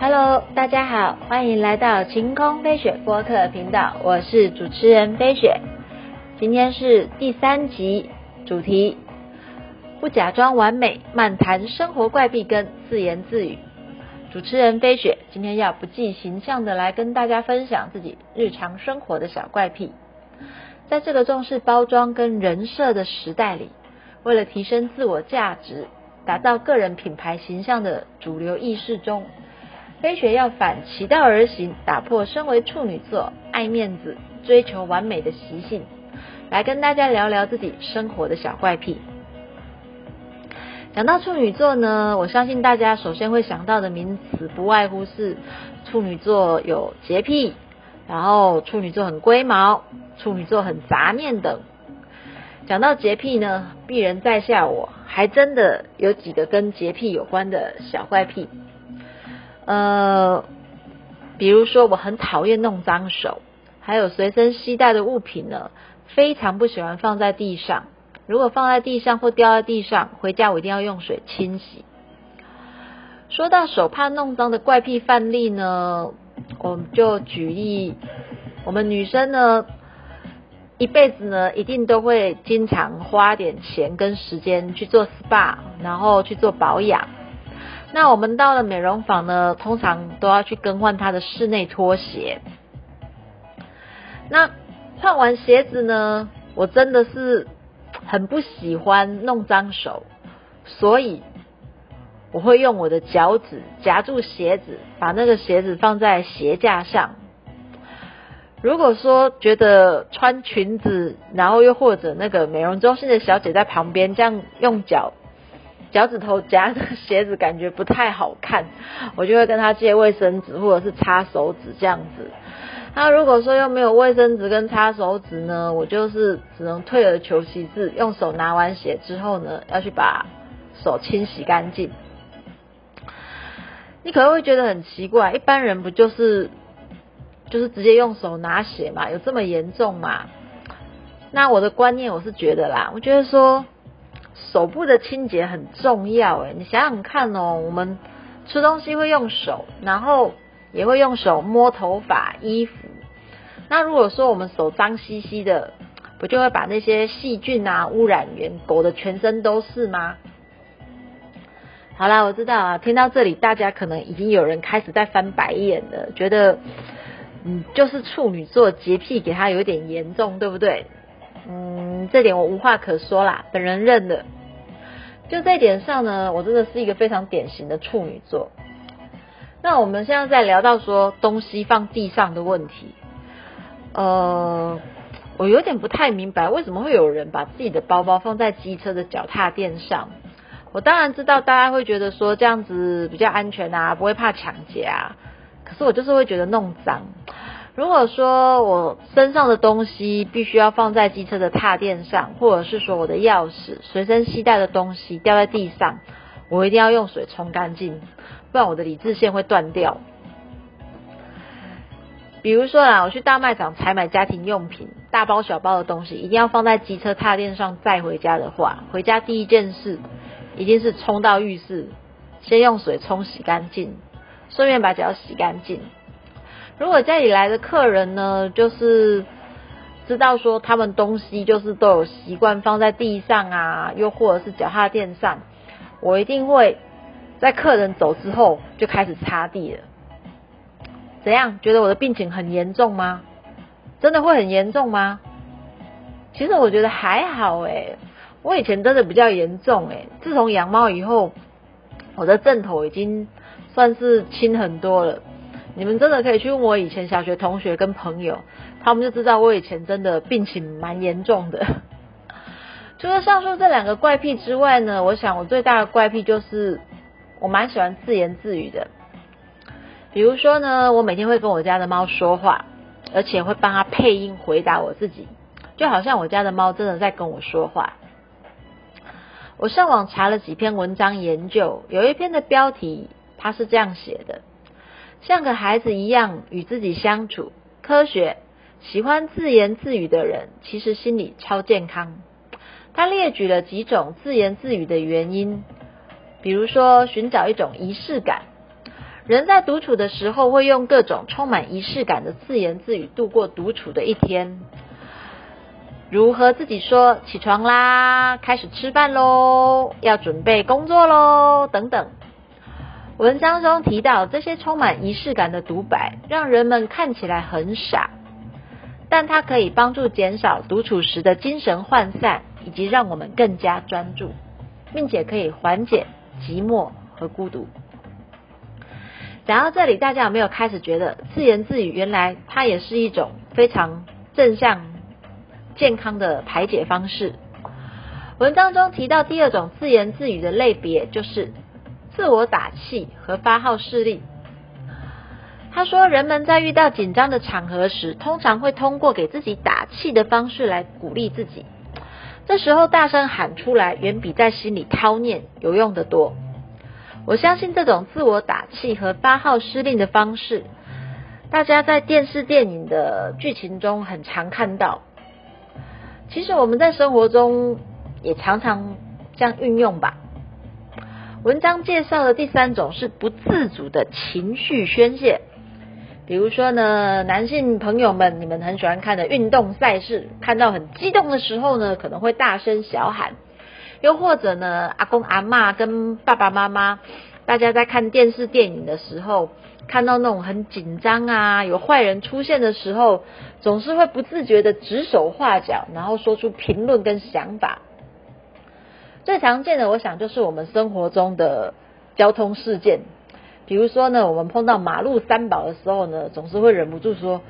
Hello，大家好，欢迎来到晴空飞雪播客频道，我是主持人飞雪。今天是第三集，主题不假装完美，漫谈生活怪癖跟自言自语。主持人飞雪今天要不计形象的来跟大家分享自己日常生活的小怪癖。在这个重视包装跟人设的时代里，为了提升自我价值，打造个人品牌形象的主流意识中。飞雪要反其道而行，打破身为处女座爱面子、追求完美的习性，来跟大家聊聊自己生活的小怪癖。讲到处女座呢，我相信大家首先会想到的名词不外乎是处女座有洁癖，然后处女座很龟毛，处女座很杂念等。讲到洁癖呢，鄙人在下我还真的有几个跟洁癖有关的小怪癖。呃，比如说我很讨厌弄脏手，还有随身携带的物品呢，非常不喜欢放在地上。如果放在地上或掉在地上，回家我一定要用水清洗。说到手怕弄脏的怪癖范例呢，我们就举例，我们女生呢，一辈子呢一定都会经常花点钱跟时间去做 SPA，然后去做保养。那我们到了美容坊呢，通常都要去更换它的室内拖鞋。那换完鞋子呢，我真的是很不喜欢弄脏手，所以我会用我的脚趾夹住鞋子，把那个鞋子放在鞋架上。如果说觉得穿裙子，然后又或者那个美容中心的小姐在旁边这样用脚。脚趾头夹着鞋子，感觉不太好看，我就会跟他借卫生纸或者是擦手指这样子。那如果说又没有卫生纸跟擦手纸呢，我就是只能退而求其次，用手拿完鞋之后呢，要去把手清洗干净。你可能会觉得很奇怪，一般人不就是就是直接用手拿鞋嘛？有这么严重吗？那我的观念我是觉得啦，我觉得说。手部的清洁很重要，哎，你想想看哦，我们吃东西会用手，然后也会用手摸头发、衣服。那如果说我们手脏兮兮的，不就会把那些细菌啊、污染源裹得全身都是吗？好啦，我知道啊，听到这里，大家可能已经有人开始在翻白眼了，觉得嗯，就是处女座洁癖给他有点严重，对不对？嗯，这点我无话可说啦，本人认的。就这点上呢，我真的是一个非常典型的处女座。那我们现在在聊到说东西放地上的问题，呃，我有点不太明白为什么会有人把自己的包包放在机车的脚踏垫上。我当然知道大家会觉得说这样子比较安全啊，不会怕抢劫啊。可是我就是会觉得弄脏。如果说我身上的东西必须要放在机车的踏垫上，或者是说我的钥匙、随身携带的东西掉在地上，我一定要用水冲干净，不然我的理智线会断掉。比如说啦，我去大卖场采买家庭用品，大包小包的东西一定要放在机车踏垫上再回家的话，回家第一件事一定是冲到浴室，先用水冲洗干净，顺便把脚洗干净。如果家里来的客人呢，就是知道说他们东西就是都有习惯放在地上啊，又或者是脚踏垫上，我一定会在客人走之后就开始擦地了。怎样？觉得我的病情很严重吗？真的会很严重吗？其实我觉得还好哎，我以前真的比较严重哎，自从养猫以后，我的阵头已经算是轻很多了。你们真的可以去问我以前小学同学跟朋友，他们就知道我以前真的病情蛮严重的。除了上述这两个怪癖之外呢，我想我最大的怪癖就是我蛮喜欢自言自语的。比如说呢，我每天会跟我家的猫说话，而且会帮它配音回答我自己，就好像我家的猫真的在跟我说话。我上网查了几篇文章研究，有一篇的标题它是这样写的。像个孩子一样与自己相处，科学喜欢自言自语的人，其实心理超健康。他列举了几种自言自语的原因，比如说寻找一种仪式感。人在独处的时候，会用各种充满仪式感的自言自语度过独处的一天，如和自己说起床啦，开始吃饭喽，要准备工作喽，等等。文章中提到，这些充满仪式感的独白，让人们看起来很傻，但它可以帮助减少独处时的精神涣散，以及让我们更加专注，并且可以缓解寂寞和孤独。讲到这里，大家有没有开始觉得自言自语原来它也是一种非常正向、健康的排解方式？文章中提到第二种自言自语的类别就是自我打气和发号施令。他说，人们在遇到紧张的场合时，通常会通过给自己打气的方式来鼓励自己。这时候大声喊出来，远比在心里叨念有用的多。我相信这种自我打气和发号施令的方式，大家在电视电影的剧情中很常看到。其实我们在生活中也常常这样运用吧。文章介绍的第三种是不自主的情绪宣泄，比如说呢，男性朋友们，你们很喜欢看的运动赛事，看到很激动的时候呢，可能会大声小喊。又或者呢，阿公阿妈跟爸爸妈妈，大家在看电视电影的时候，看到那种很紧张啊，有坏人出现的时候，总是会不自觉的指手画脚，然后说出评论跟想法。最常见的，我想就是我们生活中的交通事件，比如说呢，我们碰到马路三宝的时候呢，总是会忍不住说：“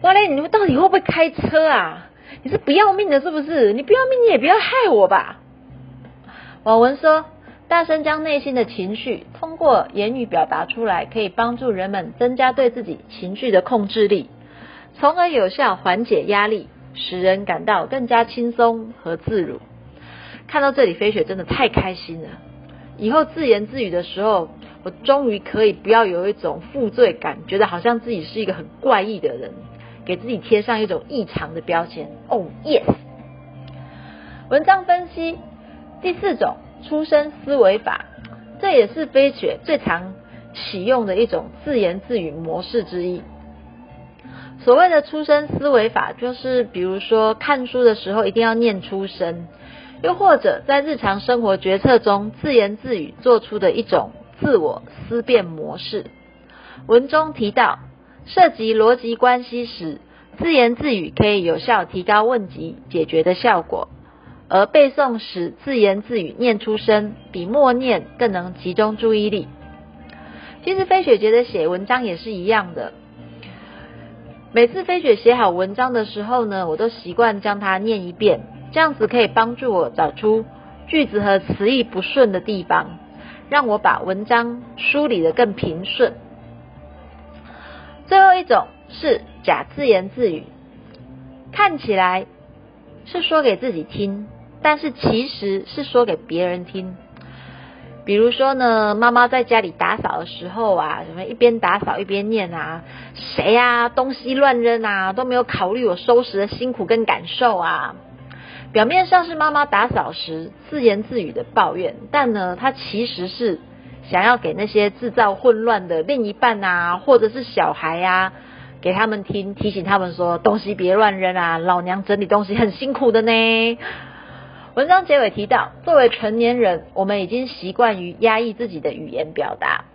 哇嘞，你们到底会不会开车啊？你是不要命的，是不是？你不要命，你也不要害我吧。”网文说，大声将内心的情绪通过言语表达出来，可以帮助人们增加对自己情绪的控制力，从而有效缓解压力，使人感到更加轻松和自如。看到这里，飞雪真的太开心了。以后自言自语的时候，我终于可以不要有一种负罪感，觉得好像自己是一个很怪异的人，给自己贴上一种异常的标签。哦，yes。文章分析。第四种出生思维法，这也是飞雪最常启用的一种自言自语模式之一。所谓的出生思维法，就是比如说看书的时候一定要念出声，又或者在日常生活决策中自言自语做出的一种自我思辨模式。文中提到，涉及逻辑关系时，自言自语可以有效提高问题解决的效果。而背诵时自言自语念出声，比默念更能集中注意力。其实飞雪觉得写文章也是一样的。每次飞雪写好文章的时候呢，我都习惯将它念一遍，这样子可以帮助我找出句子和词义不顺的地方，让我把文章梳理的更平顺。最后一种是假自言自语，看起来是说给自己听。但是其实是说给别人听，比如说呢，妈妈在家里打扫的时候啊，什么一边打扫一边念啊，谁呀东西乱扔啊，都没有考虑我收拾的辛苦跟感受啊。表面上是妈妈打扫时自言自语的抱怨，但呢，她其实是想要给那些制造混乱的另一半啊，或者是小孩呀，给他们听，提醒他们说东西别乱扔啊，老娘整理东西很辛苦的呢。文章结尾提到，作为成年人，我们已经习惯于压抑自己的语言表达，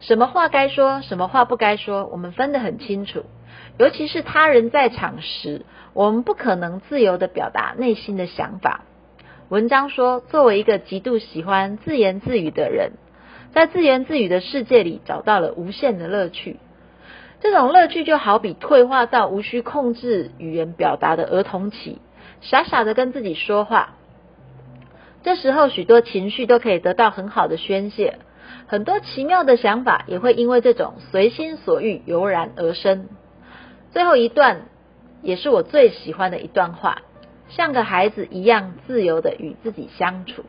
什么话该说，什么话不该说，我们分得很清楚。尤其是他人在场时，我们不可能自由的表达内心的想法。文章说，作为一个极度喜欢自言自语的人，在自言自语的世界里找到了无限的乐趣。这种乐趣就好比退化到无需控制语言表达的儿童期，傻傻的跟自己说话。这时候，许多情绪都可以得到很好的宣泄，很多奇妙的想法也会因为这种随心所欲油然而生。最后一段也是我最喜欢的一段话，像个孩子一样自由的与自己相处。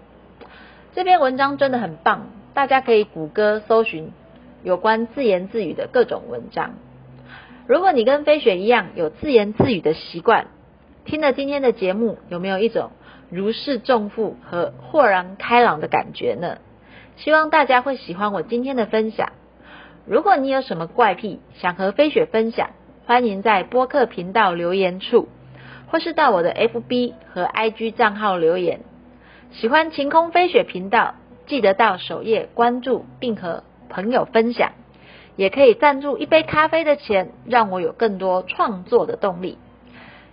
这篇文章真的很棒，大家可以谷歌搜寻有关自言自语的各种文章。如果你跟飞雪一样有自言自语的习惯，听了今天的节目，有没有一种？如释重负和豁然开朗的感觉呢？希望大家会喜欢我今天的分享。如果你有什么怪癖想和飞雪分享，欢迎在播客频道留言处，或是到我的 FB 和 IG 账号留言。喜欢晴空飞雪频道，记得到首页关注并和朋友分享，也可以赞助一杯咖啡的钱，让我有更多创作的动力。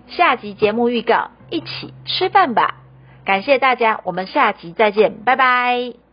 下集节目预告，一起吃饭吧！感谢大家，我们下集再见，拜拜。